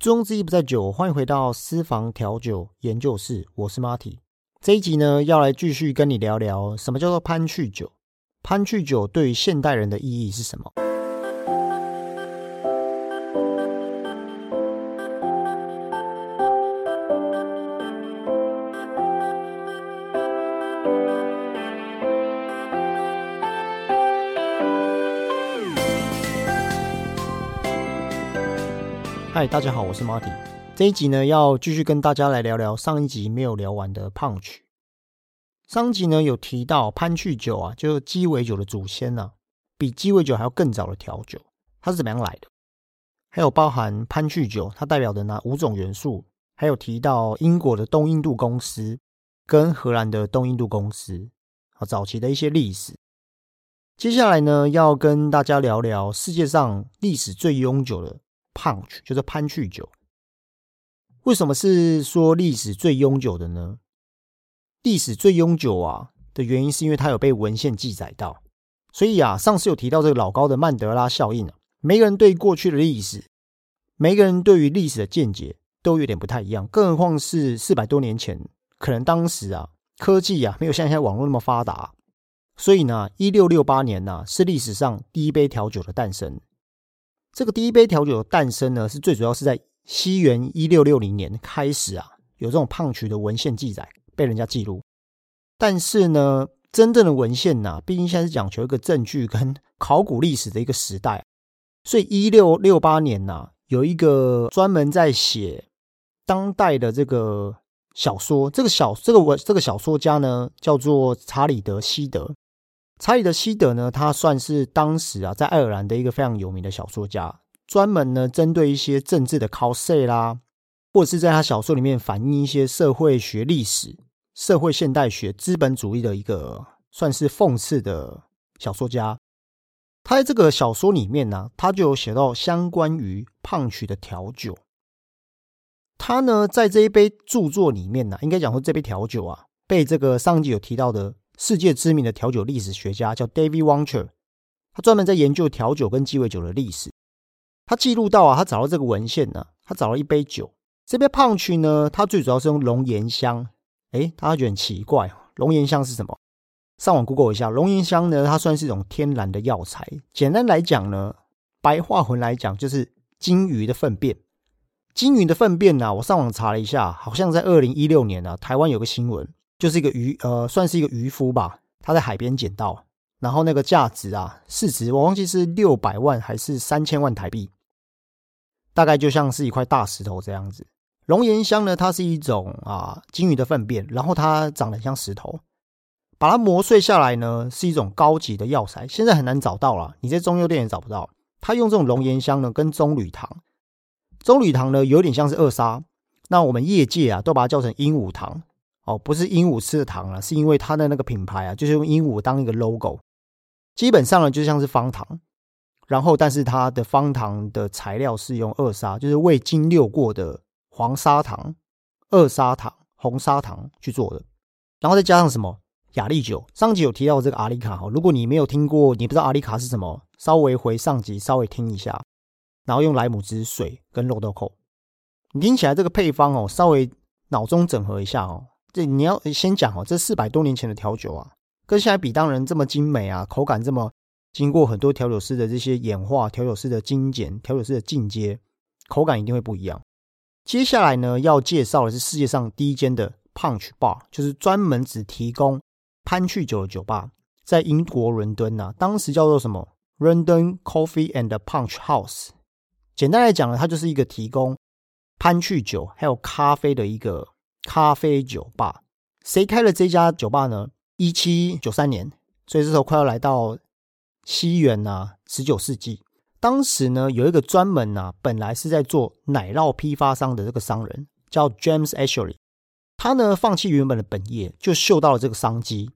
中之意不在酒，欢迎回到私房调酒研究室，我是 Marty。这一集呢，要来继续跟你聊聊什么叫做潘趣酒，潘趣酒对于现代人的意义是什么？嗨，大家好，我是 Marty。这一集呢，要继续跟大家来聊聊上一集没有聊完的 Punch。上集呢有提到潘趣酒啊，就是鸡尾酒的祖先啊，比鸡尾酒还要更早的调酒，它是怎么样来的？还有包含潘趣酒，它代表的那五种元素，还有提到英国的东印度公司跟荷兰的东印度公司啊，早期的一些历史。接下来呢，要跟大家聊聊世界上历史最悠久的。潘曲就是潘趣酒，为什么是说历史最悠久的呢？历史最悠久啊的原因是因为它有被文献记载到，所以啊，上次有提到这个老高的曼德拉效应啊，每个人对过去的历史，每个人对于历史的见解都有点不太一样，更何况是四百多年前，可能当时啊科技啊没有像现在网络那么发达，所以呢，一六六八年呢是历史上第一杯调酒的诞生。这个第一杯调酒的诞生呢，是最主要是在西元一六六零年开始啊，有这种胖曲的文献记载被人家记录。但是呢，真正的文献呢，毕竟现在是讲求一个证据跟 考古历史的一个时代，所以一六六八年呢，有一个专门在写当代的这个小说，这个小这个文这个小说家呢，叫做查理德希德。查理的希德呢，他算是当时啊，在爱尔兰的一个非常有名的小说家，专门呢针对一些政治的 cos 啦，或者是在他小说里面反映一些社会学历史、社会现代学、资本主义的一个算是讽刺的小说家。他在这个小说里面呢，他就有写到相关于胖曲的调酒。他呢，在这一杯著作里面呢，应该讲说这杯调酒啊，被这个上集有提到的。世界知名的调酒历史学家叫 David Woncher，他专门在研究调酒跟鸡尾酒的历史。他记录到啊，他找到这个文献呢，他找了一杯酒，这杯胖曲呢，它最主要是用龙涎香。哎，大家觉得很奇怪，龙涎香是什么？上网 Google 一下，龙涎香呢，它算是一种天然的药材。简单来讲呢，白话文来讲就是金鱼的粪便。金鱼的粪便呢，我上网查了一下，好像在二零一六年呢，台湾有个新闻。就是一个渔呃，算是一个渔夫吧，他在海边捡到，然后那个价值啊，市值我忘记是六百万还是三千万台币，大概就像是一块大石头这样子。龙涎香呢，它是一种啊金鱼的粪便，然后它长得像石头，把它磨碎下来呢，是一种高级的药材，现在很难找到了，你在中药店也找不到。他用这种龙涎香呢，跟棕榈糖，棕榈糖呢有点像是二砂，那我们业界啊都把它叫成鹦鹉糖。哦，不是鹦鹉吃的糖啊，是因为它的那个品牌啊，就是用鹦鹉当一个 logo。基本上呢，就像是方糖，然后但是它的方糖的材料是用二砂，就是未精六过的黄砂糖、二砂糖、红砂糖去做的，然后再加上什么雅丽酒。上集有提到这个阿里卡哈，如果你没有听过，你不知道阿里卡是什么，稍微回上集稍微听一下，然后用莱姆汁水跟肉豆蔻，你听起来这个配方哦，稍微脑中整合一下哦。这你要先讲哦，这四百多年前的调酒啊，跟现在比当然这么精美啊，口感这么经过很多调酒师的这些演化，调酒师的精简，调酒师的进阶，口感一定会不一样。接下来呢，要介绍的是世界上第一间的 Punch Bar，就是专门只提供潘趣酒的酒吧，在英国伦敦呐，当时叫做什么 London Coffee and Punch House。简单来讲呢，它就是一个提供潘趣酒还有咖啡的一个。咖啡酒吧，谁开了这家酒吧呢？一七九三年，所以这时候快要来到西元呐，十九世纪。当时呢，有一个专门呐，本来是在做奶酪批发商的这个商人，叫 James Ashley。他呢，放弃原本的本业，就嗅到了这个商机。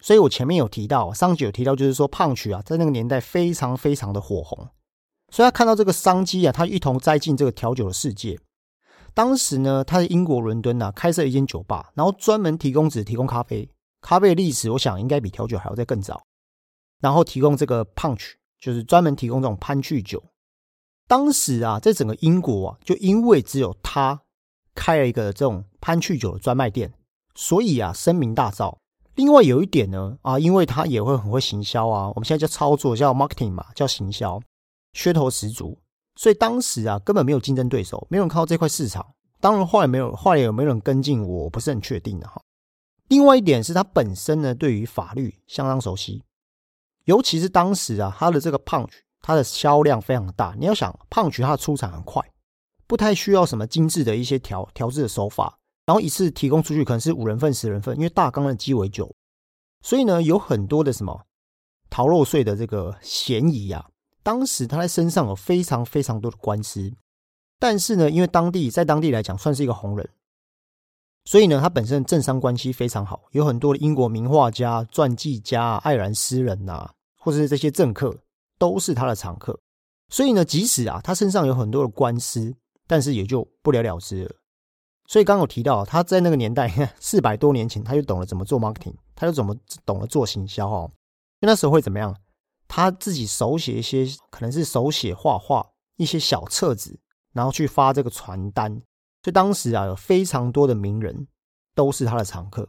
所以我前面有提到，上集有提到，就是说胖曲啊，在那个年代非常非常的火红。所以他看到这个商机啊，他一同栽进这个调酒的世界。当时呢，他在英国伦敦呐开设一间酒吧，然后专门提供只提供咖啡。咖啡的历史，我想应该比调酒还要再更早。然后提供这个 punch，就是专门提供这种潘趣酒。当时啊，在整个英国啊，就因为只有他开了一个这种潘趣酒的专卖店，所以啊，声名大噪。另外有一点呢，啊，因为他也会很会行销啊，我们现在叫操作，叫 marketing 嘛，叫行销，噱头十足。所以当时啊，根本没有竞争对手，没有人看到这块市场。当然后来没有，后来有没有人跟进，我不是很确定的哈。另外一点是他本身呢，对于法律相当熟悉，尤其是当时啊，他的这个 punch，它的销量非常大。你要想 punch，它的出产很快，不太需要什么精致的一些调调制的手法，然后一次提供出去可能是五人份、十人份，因为大缸的鸡尾酒，所以呢，有很多的什么逃漏税的这个嫌疑啊。当时他在身上有非常非常多的官司，但是呢，因为当地在当地来讲算是一个红人。所以呢，他本身政商关系非常好，有很多的英国名画家、传记家、爱尔兰诗人呐，或者是这些政客，都是他的常客。所以呢，即使啊，他身上有很多的官司，但是也就不了了之了。所以刚有提到，他在那个年代，四百多年前，他就懂了怎么做 marketing，他就怎么懂了做行销哦。那时候会怎么样？他自己手写一些，可能是手写画画一些小册子，然后去发这个传单。所以当时啊，有非常多的名人都是他的常客。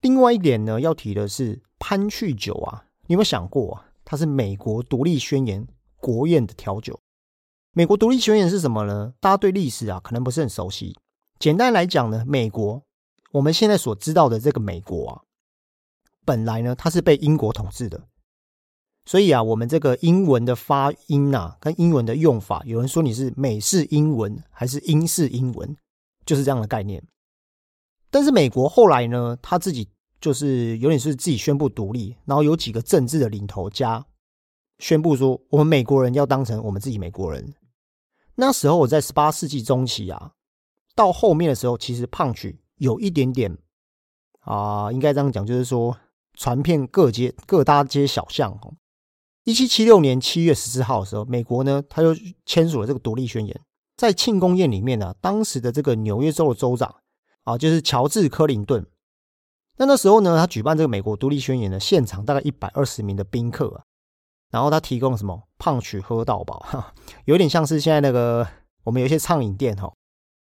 另外一点呢，要提的是潘趣酒啊，你有没有想过啊，它是美国独立宣言国宴的调酒？美国独立宣言是什么呢？大家对历史啊，可能不是很熟悉。简单来讲呢，美国我们现在所知道的这个美国啊，本来呢，它是被英国统治的。所以啊，我们这个英文的发音啊，跟英文的用法，有人说你是美式英文还是英式英文？就是这样的概念，但是美国后来呢，他自己就是有点是自己宣布独立，然后有几个政治的领头家宣布说，我们美国人要当成我们自己美国人。那时候我在十八世纪中期啊，到后面的时候，其实胖曲有一点点啊，应该这样讲，就是说传遍各街各大街小巷哦。一七七六年七月十四号的时候，美国呢，他就签署了这个独立宣言。在庆功宴里面呢，当时的这个纽约州的州长啊，就是乔治·科林顿。那那时候呢，他举办这个美国独立宣言的现场，大概一百二十名的宾客啊。然后他提供什么胖曲喝到饱，哈，有点像是现在那个我们有一些畅饮店哈，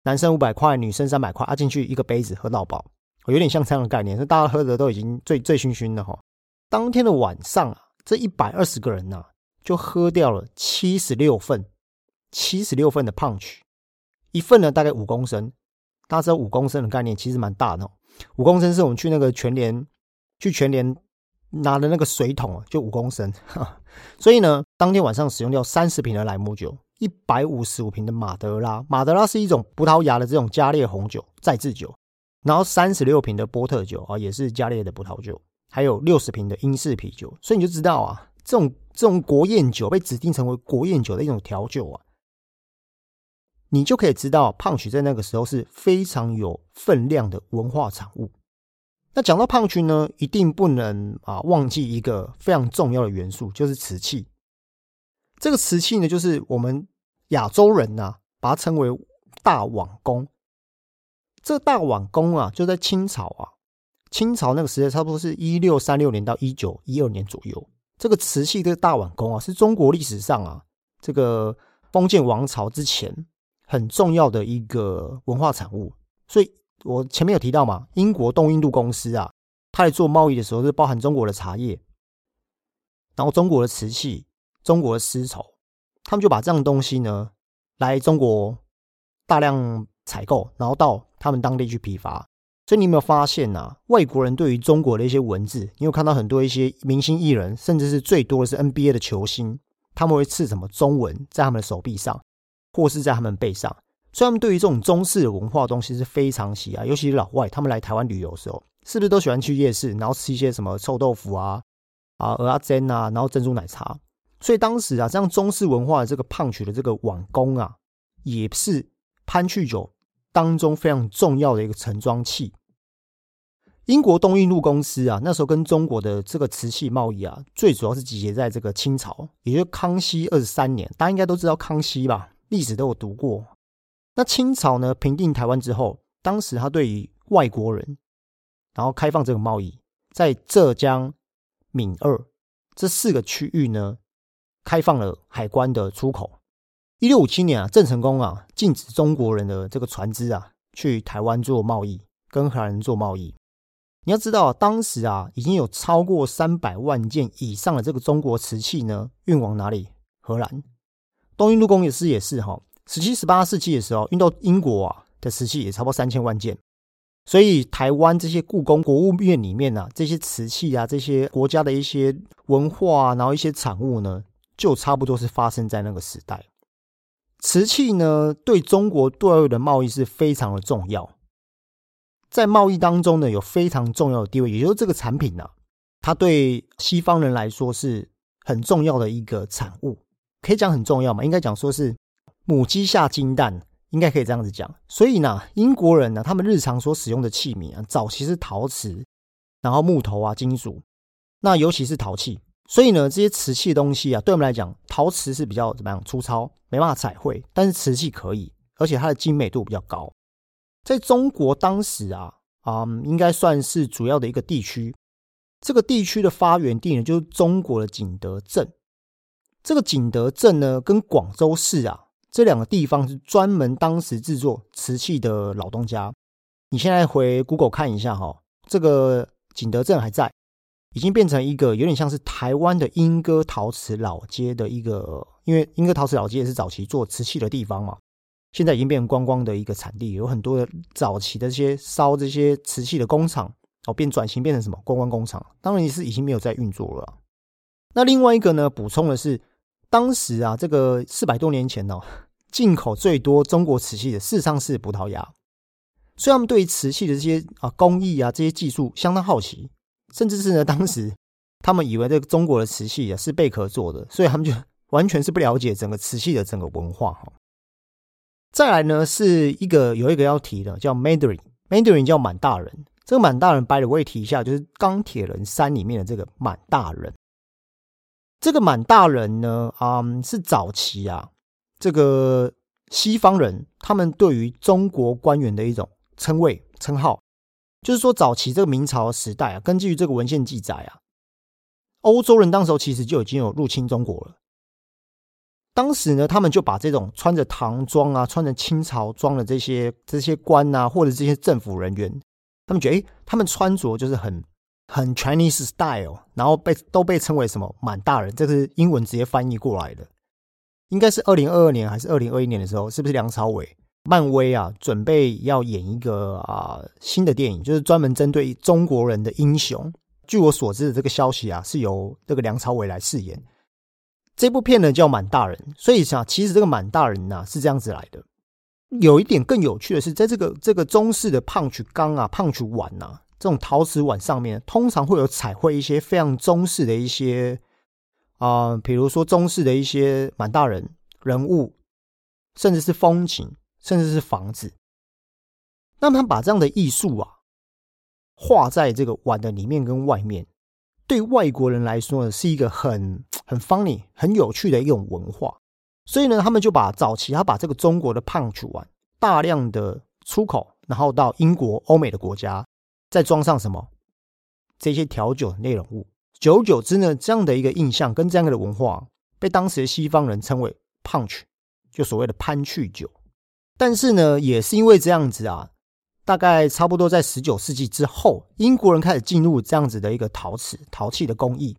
男生五百块，女生三百块，啊进去一个杯子喝到饱，有点像这样的概念，是大家喝的都已经醉醉醺醺的哈。当天的晚上啊，这一百二十个人呢，就喝掉了七十六份。七十六份的 punch，一份呢大概五公升，大家知道五公升的概念其实蛮大的哦。五公升是我们去那个全联去全联拿的那个水桶啊，就五公升。所以呢，当天晚上使用掉三十瓶的莱姆酒，一百五十五瓶的马德拉，马德拉是一种葡萄牙的这种加烈红酒再制酒，然后三十六瓶的波特酒啊，也是加烈的葡萄酒，还有六十瓶的英式啤酒。所以你就知道啊，这种这种国宴酒被指定成为国宴酒的一种调酒啊。你就可以知道，胖曲在那个时候是非常有分量的文化产物。那讲到胖曲呢，一定不能啊忘记一个非常重要的元素，就是瓷器。这个瓷器呢，就是我们亚洲人呐，把它称为大碗公。这大碗公啊，就在清朝啊，清朝那个时代，差不多是一六三六年到一九一二年左右。这个瓷器，这个大碗公啊，是中国历史上啊，这个封建王朝之前。很重要的一个文化产物，所以我前面有提到嘛，英国东印度公司啊，他在做贸易的时候是包含中国的茶叶，然后中国的瓷器、中国的丝绸，他们就把这样的东西呢来中国大量采购，然后到他们当地去批发。所以你有没有发现呐，外国人对于中国的一些文字，你有看到很多一些明星艺人，甚至是最多的是 NBA 的球星，他们会刺什么中文在他们的手臂上。或是在他们背上，所以他们对于这种中式文化东西是非常喜爱，尤其老外，他们来台湾旅游的时候，是不是都喜欢去夜市，然后吃一些什么臭豆腐啊、啊鹅啊煎啊，然后珍珠奶茶。所以当时啊，这样中式文化的这个胖曲的这个网工啊，也是潘趣酒当中非常重要的一个盛装器。英国东印度公司啊，那时候跟中国的这个瓷器贸易啊，最主要是集结在这个清朝，也就是康熙二十三年，大家应该都知道康熙吧？历史都有读过。那清朝呢平定台湾之后，当时他对于外国人，然后开放这个贸易，在浙江、闽二这四个区域呢，开放了海关的出口。一六五七年啊，郑成功啊禁止中国人的这个船只啊去台湾做贸易，跟荷兰人做贸易。你要知道啊，当时啊已经有超过三百万件以上的这个中国瓷器呢运往哪里？荷兰东印度公司也是哈，十七、十八世纪的时候运到英国啊的瓷器也差不多三千万件。所以台湾这些故宫国务院里面呢，这些瓷器啊，这些国家的一些文化，然后一些产物呢，就差不多是发生在那个时代。瓷器呢，对中国对外的贸易是非常的重要，在贸易当中呢，有非常重要的地位。也就是这个产品呢，它对西方人来说是很重要的一个产物，可以讲很重要嘛？应该讲说是母鸡下金蛋。应该可以这样子讲，所以呢，英国人呢，他们日常所使用的器皿啊，早期是陶瓷，然后木头啊，金属，那尤其是陶器，所以呢，这些瓷器的东西啊，对我们来讲，陶瓷是比较怎么样粗糙，没办法彩绘，但是瓷器可以，而且它的精美度比较高。在中国当时啊，啊，应该算是主要的一个地区，这个地区的发源地呢，就是中国的景德镇。这个景德镇呢，跟广州市啊。这两个地方是专门当时制作瓷器的老东家。你现在回 Google 看一下哈，这个景德镇还在，已经变成一个有点像是台湾的莺歌陶瓷老街的一个，因为莺歌陶瓷老街也是早期做瓷器的地方嘛。现在已经变成观光的一个产地，有很多的早期的这些烧这些瓷器的工厂哦，变转型变成什么观光工厂，当然也是已经没有在运作了。那另外一个呢，补充的是。当时啊，这个四百多年前哦，进口最多中国瓷器的事实上是葡萄牙，所以他们对于瓷器的这些啊工艺啊这些技术相当好奇，甚至是呢，当时他们以为这个中国的瓷器啊是贝壳做的，所以他们就完全是不了解整个瓷器的整个文化哈。再来呢，是一个有一个要提的，叫 Mandarin，Mandarin 叫满大人，这个满大人，，by the way 提一下，就是钢铁人三里面的这个满大人。这个满大人呢，啊，是早期啊，这个西方人他们对于中国官员的一种称谓称号，就是说早期这个明朝时代啊，根据这个文献记载啊，欧洲人当时候其实就已经有入侵中国了。当时呢，他们就把这种穿着唐装啊、穿着清朝装的这些这些官啊，或者这些政府人员，他们觉得，哎，他们穿着就是很。很 Chinese style，然后被都被称为什么满大人，这是英文直接翻译过来的。应该是二零二二年还是二零二一年的时候，是不是梁朝伟？漫威啊，准备要演一个啊新的电影，就是专门针对中国人的英雄。据我所知的这个消息啊，是由这个梁朝伟来饰演这部片呢，叫满大人。所以想，其实这个满大人呢是这样子来的。有一点更有趣的是，在这个这个中式的胖曲缸啊、胖曲碗呐。这种陶瓷碗上面通常会有彩绘一些非常中式的一些啊，比如说中式的一些满大人人物，甚至是风景，甚至是房子。那么他把这样的艺术啊画在这个碗的里面跟外面，对外国人来说呢是一个很 很 funny 很有趣的一种文化。所以呢，他们就把早期他把这个中国的胖曲碗大量的出口，然后到英国、欧美的国家。再装上什么这些调酒的内容物，久而久之呢，这样的一个印象跟这样的文化，被当时的西方人称为 punch，就所谓的潘趣酒。但是呢，也是因为这样子啊，大概差不多在十九世纪之后，英国人开始进入这样子的一个陶瓷陶器的工艺，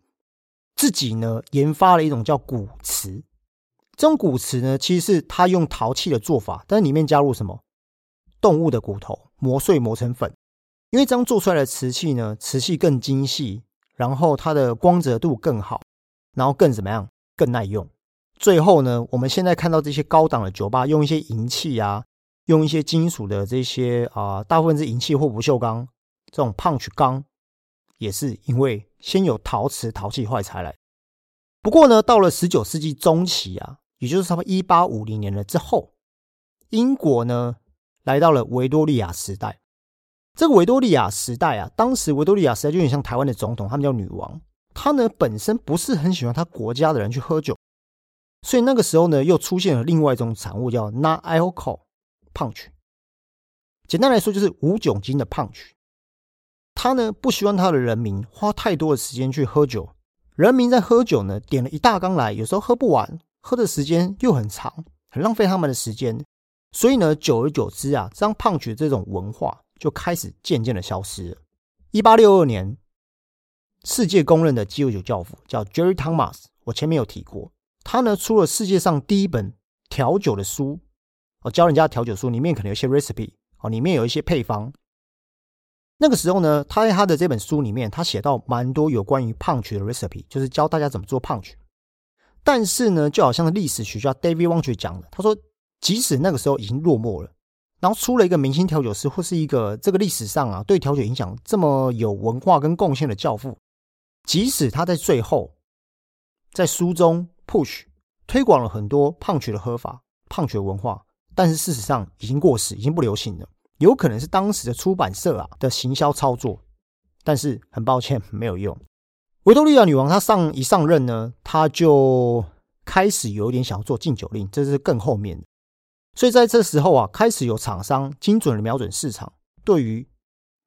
自己呢研发了一种叫骨瓷。这种骨瓷呢，其实是他用陶器的做法，但是里面加入什么动物的骨头磨碎磨成粉。因为这样做出来的瓷器呢，瓷器更精细，然后它的光泽度更好，然后更怎么样，更耐用。最后呢，我们现在看到这些高档的酒吧用一些银器啊，用一些金属的这些啊，大部分是银器或不锈钢这种 punch 钢，也是因为先有陶瓷陶器坏才来。不过呢，到了十九世纪中期啊，也就是差不多一八五零年了之后，英国呢来到了维多利亚时代。这个维多利亚时代啊，当时维多利亚时代就有点像台湾的总统，他们叫女王。她呢本身不是很喜欢她国家的人去喝酒，所以那个时候呢又出现了另外一种产物叫 non alcohol punch。简单来说就是无酒精的 punch。他呢不希望他的人民花太多的时间去喝酒，人民在喝酒呢点了一大缸来，有时候喝不完，喝的时间又很长，很浪费他们的时间。所以呢，久而久之啊，这样胖曲这种文化就开始渐渐的消失了。一八六二年，世界公认的鸡尾酒教父叫 Jerry Thomas，我前面有提过，他呢出了世界上第一本调酒的书，哦，教人家调酒书，里面可能有一些 recipe，哦，里面有一些配方。那个时候呢，他在他的这本书里面，他写到蛮多有关于胖曲的 recipe，就是教大家怎么做胖曲。但是呢，就好像历史学家 David Wong 讲的，他说。即使那个时候已经落寞了，然后出了一个明星调酒师，或是一个这个历史上啊对调酒影响这么有文化跟贡献的教父，即使他在最后在书中 push 推广了很多胖曲的喝法、胖曲的文化，但是事实上已经过时，已经不流行了。有可能是当时的出版社啊的行销操作，但是很抱歉没有用。维多利亚女王她上一上任呢，她就开始有点想要做禁酒令，这是更后面的。所以在这时候啊，开始有厂商精准的瞄准市场，对于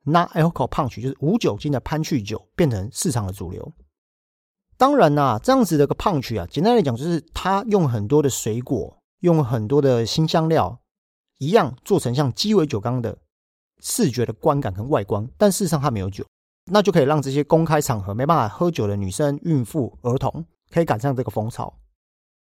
non-alcohol punch 就是无酒精的潘趣酒变成市场的主流。当然啦，这样子的个 punch 啊，简单来讲就是它用很多的水果，用很多的新香料，一样做成像鸡尾酒缸的视觉的观感跟外观，但事实上它没有酒，那就可以让这些公开场合没办法喝酒的女生、孕妇、儿童可以赶上这个风潮。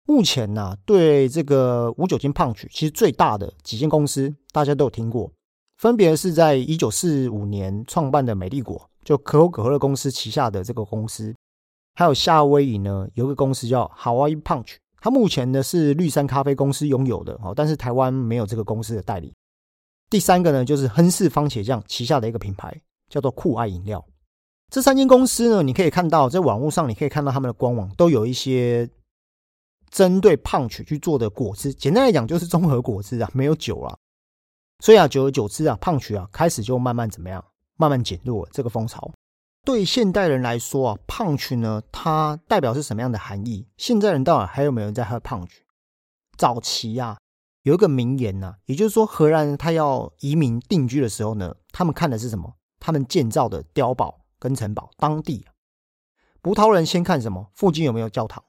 目前呢，对这个无酒精胖曲，其实最大的几间公司大家都有听过，分别是在一九四五年创办的美丽果，就可口可乐公司旗下的这个公司，还有夏威夷呢有个公司叫 Hawaii Punch，它目前呢是绿山咖啡公司拥有的哦，但是台湾没有这个公司的代理。第三个呢就是亨氏番茄酱旗下的一个品牌叫做酷爱饮料。这三间公司呢，你可以看到在网络上，你可以看到他们的官网都有一些。针对胖曲去做的果汁，简单来讲就是综合果汁啊，没有酒啊。所以啊，久而久之啊，胖曲啊开始就慢慢怎么样，慢慢减弱这个风潮。对现代人来说啊，胖曲呢，它代表是什么样的含义？现在人到底还有没有人在喝胖曲？早期啊，有一个名言呐，也就是说，荷兰人他要移民定居的时候呢，他们看的是什么？他们建造的碉堡跟城堡。当地葡萄人先看什么？附近有没有教堂？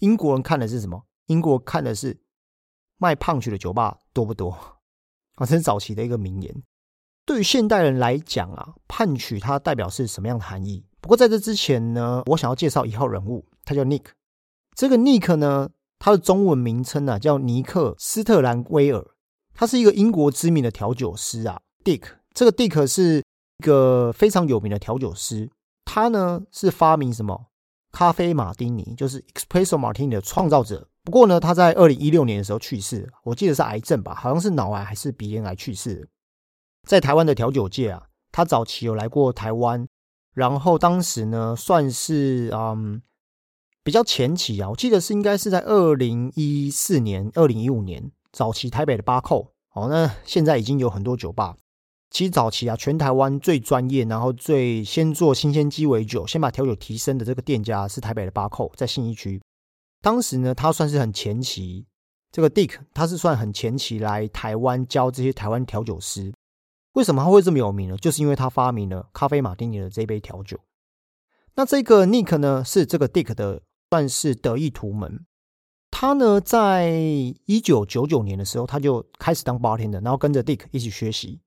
英国人看的是什么？英国看的是卖胖曲的酒吧多不多？啊，这是早期的一个名言。对于现代人来讲啊，判曲它代表是什么样的含义？不过在这之前呢，我想要介绍一号人物，他叫 Nick。这个 Nick 呢，他的中文名称呢叫尼克斯特兰威尔，他是一个英国知名的调酒师啊。Dick 这个 Dick 是一个非常有名的调酒师，他呢是发明什么？咖啡马丁尼就是 Espresso Martini 的创造者。不过呢，他在二零一六年的时候去世，我记得是癌症吧，好像是脑癌还是鼻咽癌去世。在台湾的调酒界啊，他早期有来过台湾，然后当时呢算是嗯比较前期啊，我记得是应该是在二零一四年、二零一五年早期台北的巴扣。哦，那现在已经有很多酒吧。其实早期啊，全台湾最专业，然后最先做新鲜鸡尾酒，先把调酒提升的这个店家是台北的八扣，在信义区。当时呢，他算是很前期，这个 Dick 他是算很前期来台湾教这些台湾调酒师。为什么他会这么有名呢？就是因为他发明了咖啡马丁尼的这杯调酒。那这个 Nick 呢，是这个 Dick 的算是得意图门。他呢，在一九九九年的时候，他就开始当 bartender，然后跟着 Dick 一起学习。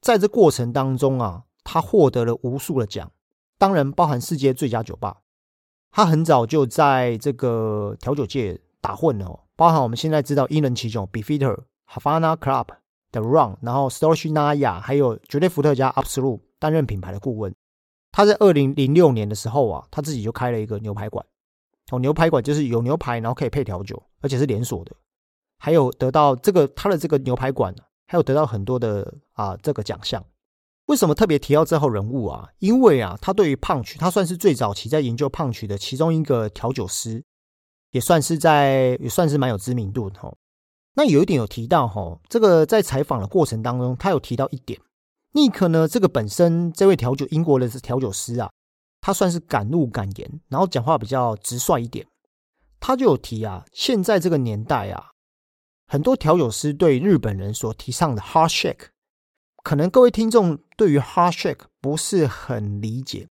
在这过程当中啊，他获得了无数的奖，当然包含世界最佳酒吧。他很早就在这个调酒界打混了，包含我们现在知道英伦奇酒 Beefeater、Havana Club 的 Run，然后 Storage Naya，还有绝对伏特加 Absolute 担任品牌的顾问。他在二零零六年的时候啊，他自己就开了一个牛排馆。哦，牛排馆就是有牛排，然后可以配调酒，而且是连锁的。还有得到这个他的这个牛排馆。还有得到很多的啊这个奖项，为什么特别提到这号人物啊？因为啊，他对于胖曲，他算是最早期在研究胖曲的其中一个调酒师，也算是在也算是蛮有知名度的哦。那有一点有提到哈，这个在采访的过程当中，他有提到一点，尼克呢这个本身这位调酒英国的调酒师啊，他算是敢怒敢言，然后讲话比较直率一点，他就有提啊，现在这个年代啊。很多调酒师对日本人所提倡的 hard shake，可能各位听众对于 hard shake 不是很理解。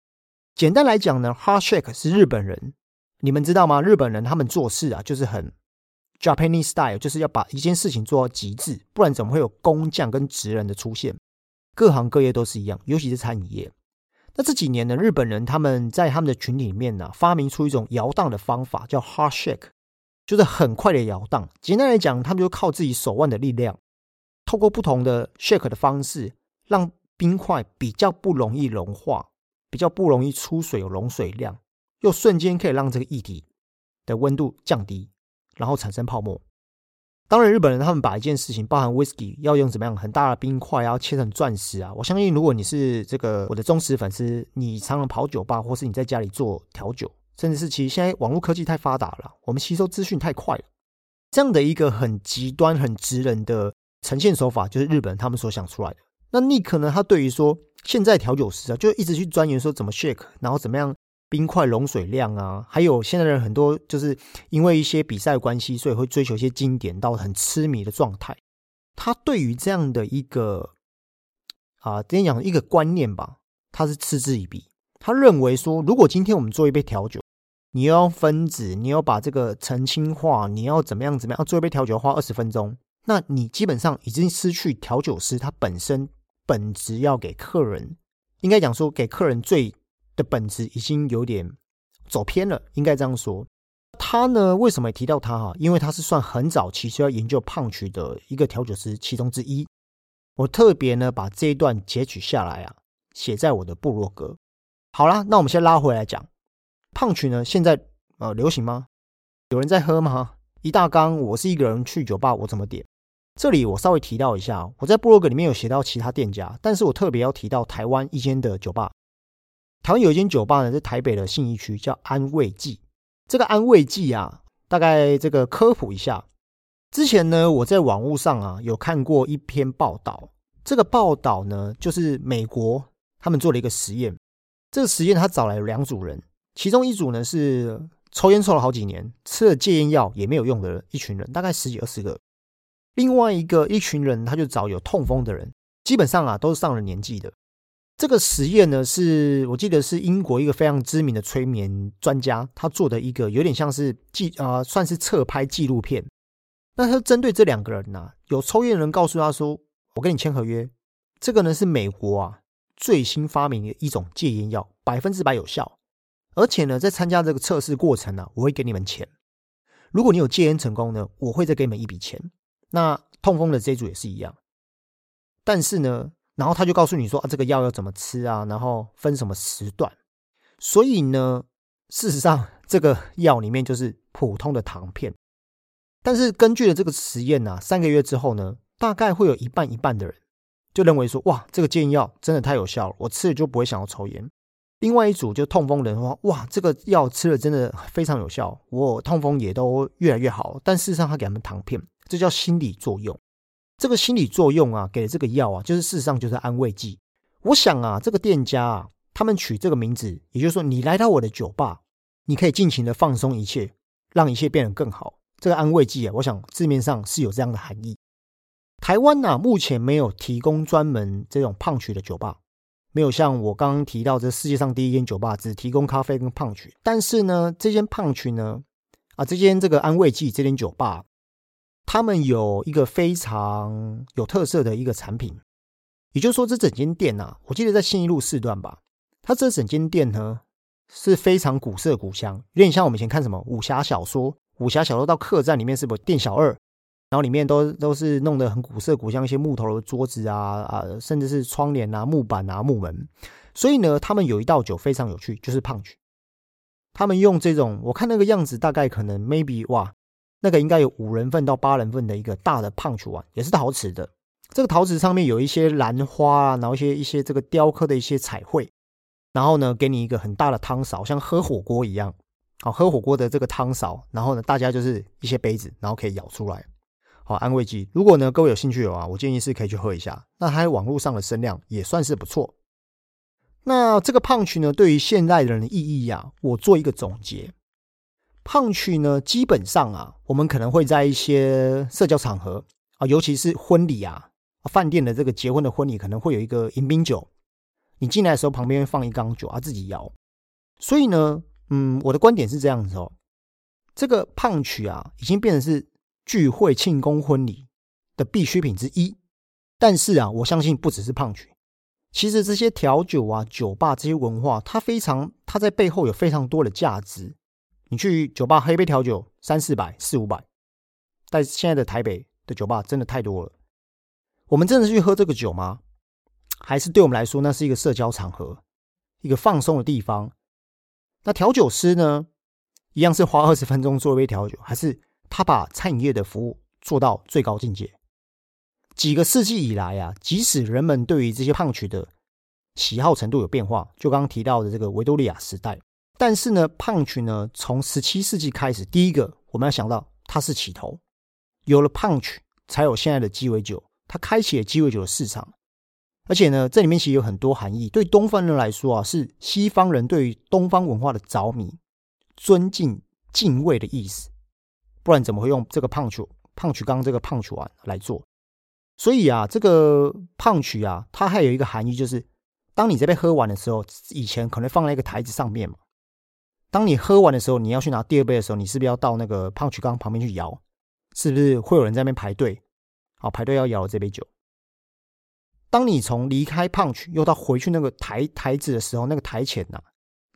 简单来讲呢，hard shake 是日本人，你们知道吗？日本人他们做事啊，就是很 Japanese style，就是要把一件事情做到极致，不然怎么会有工匠跟职人的出现？各行各业都是一样，尤其是餐饮业。那这几年呢，日本人他们在他们的群体里面呢，发明出一种摇荡的方法，叫 hard shake，就是很快的摇荡。简单来讲，他们就靠自己手腕的力量，透过不同的 shake 的方式，让冰块比较不容易融化，比较不容易出水有溶水量，又瞬间可以让这个液体的温度降低，然后产生泡沫。当然，日本人他们把一件事情，包含 whisky，要用怎么样很大的冰块，要切成钻石啊！我相信，如果你是这个我的忠实粉丝，你常常跑酒吧，或是你在家里做调酒，甚至是其实现在网络科技太发达了，我们吸收资讯太快了，这样的一个很极端、很直人的呈现手法，就是日本他们所想出来的。那 Nick 呢？他对于说现在调酒师啊，就一直去钻研说怎么 shake，然后怎么样。冰块融水量啊，还有现在的人很多就是因为一些比赛关系，所以会追求一些经典到很痴迷的状态。他对于这样的一个啊，怎样讲一个观念吧，他是嗤之以鼻。他认为说，如果今天我们做一杯调酒，你要分子，你要把这个澄清化，你要怎么样怎么样要做一杯调酒花二十分钟，那你基本上已经失去调酒师他本身本质要给客人，应该讲说给客人最。的本质已经有点走偏了，应该这样说。他呢，为什么提到他哈？因为他是算很早期需要研究胖曲的一个调酒师其中之一。我特别呢把这一段截取下来啊，写在我的部落格。好啦，那我们先拉回来讲胖曲呢，现在呃流行吗？有人在喝吗？一大缸，我是一个人去酒吧，我怎么点？这里我稍微提到一下，我在部落格里面有写到其他店家，但是我特别要提到台湾一间的酒吧。台湾有一间酒吧呢，在台北的信义区，叫安慰剂。这个安慰剂啊，大概这个科普一下。之前呢，我在网络上啊有看过一篇报道。这个报道呢，就是美国他们做了一个实验。这个实验他找来两组人，其中一组呢是抽烟抽了好几年，吃了戒烟药也没有用的一群人，大概十几二十个。另外一个一群人，他就找有痛风的人，基本上啊都是上了年纪的。这个实验呢，是我记得是英国一个非常知名的催眠专家他做的一个有点像是纪啊，算是侧拍纪录片。那他针对这两个人呢，有抽烟人告诉他说：“我跟你签合约，这个呢是美国啊最新发明的一种戒烟药，百分之百有效。而且呢，在参加这个测试过程呢，我会给你们钱。如果你有戒烟成功呢，我会再给你们一笔钱。那痛风的这组也是一样，但是呢。”然后他就告诉你说啊，这个药要怎么吃啊，然后分什么时段。所以呢，事实上这个药里面就是普通的糖片。但是根据了这个实验呢，三个月之后呢，大概会有一半一半的人就认为说，哇，这个戒烟药真的太有效了，我吃了就不会想要抽烟。另外一组就痛风人说，哇，这个药吃了真的非常有效，我痛风也都越来越好。但事实上他给他们糖片，这叫心理作用。这个心理作用啊，给的这个药啊，就是事实上就是安慰剂。我想啊，这个店家啊，他们取这个名字，也就是说，你来到我的酒吧，你可以尽情的放松一切，让一切变得更好。这个安慰剂啊，我想字面上是有这样的含义。台湾呢，目前没有提供专门这种胖曲的酒吧，没有像我刚刚提到这世界上第一间酒吧只提供咖啡跟胖曲。但是呢，这间胖曲呢，啊，这间这个安慰剂这间酒吧。他们有一个非常有特色的一个产品，也就是说，这整间店呐，我记得在信义路四段吧。它这整间店呢是非常古色古香，有点像我们以前看什么武侠小说，武侠小说到客栈里面是不店小二，然后里面都都是弄得很古色古香，一些木头的桌子啊啊，甚至是窗帘啊、木板啊、木门。所以呢，他们有一道酒非常有趣，就是胖曲。他们用这种，我看那个样子，大概可能 maybe 哇。那个应该有五人份到八人份的一个大的胖曲碗，也是陶瓷的。这个陶瓷上面有一些兰花啊，然后一些一些这个雕刻的一些彩绘。然后呢，给你一个很大的汤勺，像喝火锅一样。好，喝火锅的这个汤勺。然后呢，大家就是一些杯子，然后可以舀出来。好，安慰剂。如果呢各位有兴趣的话，我建议是可以去喝一下。那它网络上的声量也算是不错。那这个胖曲呢，对于现代人的意义呀，我做一个总结。胖曲呢，基本上啊，我们可能会在一些社交场合啊，尤其是婚礼啊，饭店的这个结婚的婚礼，可能会有一个迎宾酒。你进来的时候，旁边会放一缸酒啊，自己摇。所以呢，嗯，我的观点是这样子哦，这个胖曲啊，已经变成是聚会、庆功、婚礼的必需品之一。但是啊，我相信不只是胖曲，其实这些调酒啊、酒吧这些文化，它非常，它在背后有非常多的价值。你去酒吧喝一杯调酒，三四百、四五百，但现在的台北的酒吧真的太多了。我们真的去喝这个酒吗？还是对我们来说，那是一个社交场合，一个放松的地方？那调酒师呢，一样是花二十分钟做一杯调酒，还是他把餐饮业的服务做到最高境界？几个世纪以来啊，即使人们对于这些胖曲的喜好程度有变化，就刚刚提到的这个维多利亚时代，但是呢，胖曲呢，从十七世纪开始，第一个我们要想到它是起头，有了胖曲，才有现在的鸡尾酒。它开启了鸡尾酒的市场，而且呢，这里面其实有很多含义。对东方人来说啊，是西方人对于东方文化的着迷、尊敬、敬畏的意思。不然怎么会用这个胖曲、胖曲缸这个胖曲碗来做？所以啊，这个胖曲啊，它还有一个含义，就是当你这边喝完的时候，以前可能放在一个台子上面嘛。当你喝完的时候，你要去拿第二杯的时候，你是不是要到那个胖曲缸旁边去摇？是不是会有人在那边排队？好，排队要摇这杯酒。当你从离开胖曲又到回去那个台台子的时候，那个台前呐，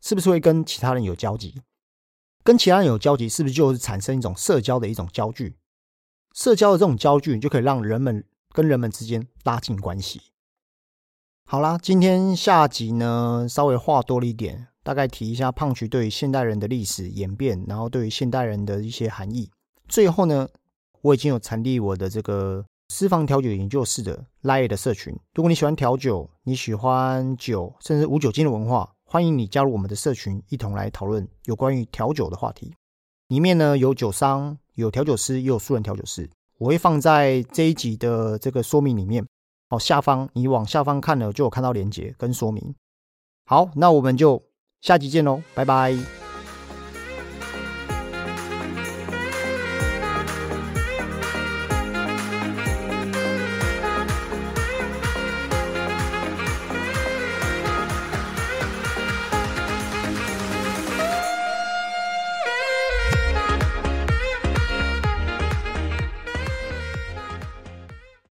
是不是会跟其他人有交集？跟其他人有交集，是不是就是产生一种社交的一种焦距？社交的这种交聚，就可以让人们跟人们之间拉近关系。好啦，今天下集呢，稍微话多了一点，大概提一下胖曲对于现代人的历史演变，然后对于现代人的一些含义。最后呢，我已经有成立我的这个。私房调酒研究室的 Lie 的社群，如果你喜欢调酒，你喜欢酒，甚至无酒精的文化，欢迎你加入我们的社群，一同来讨论有关于调酒的话题。里面呢有酒商，有调酒师，也有素人调酒师。我会放在这一集的这个说明里面。好，下方你往下方看了，就有看到连接跟说明。好，那我们就下集见喽，拜拜。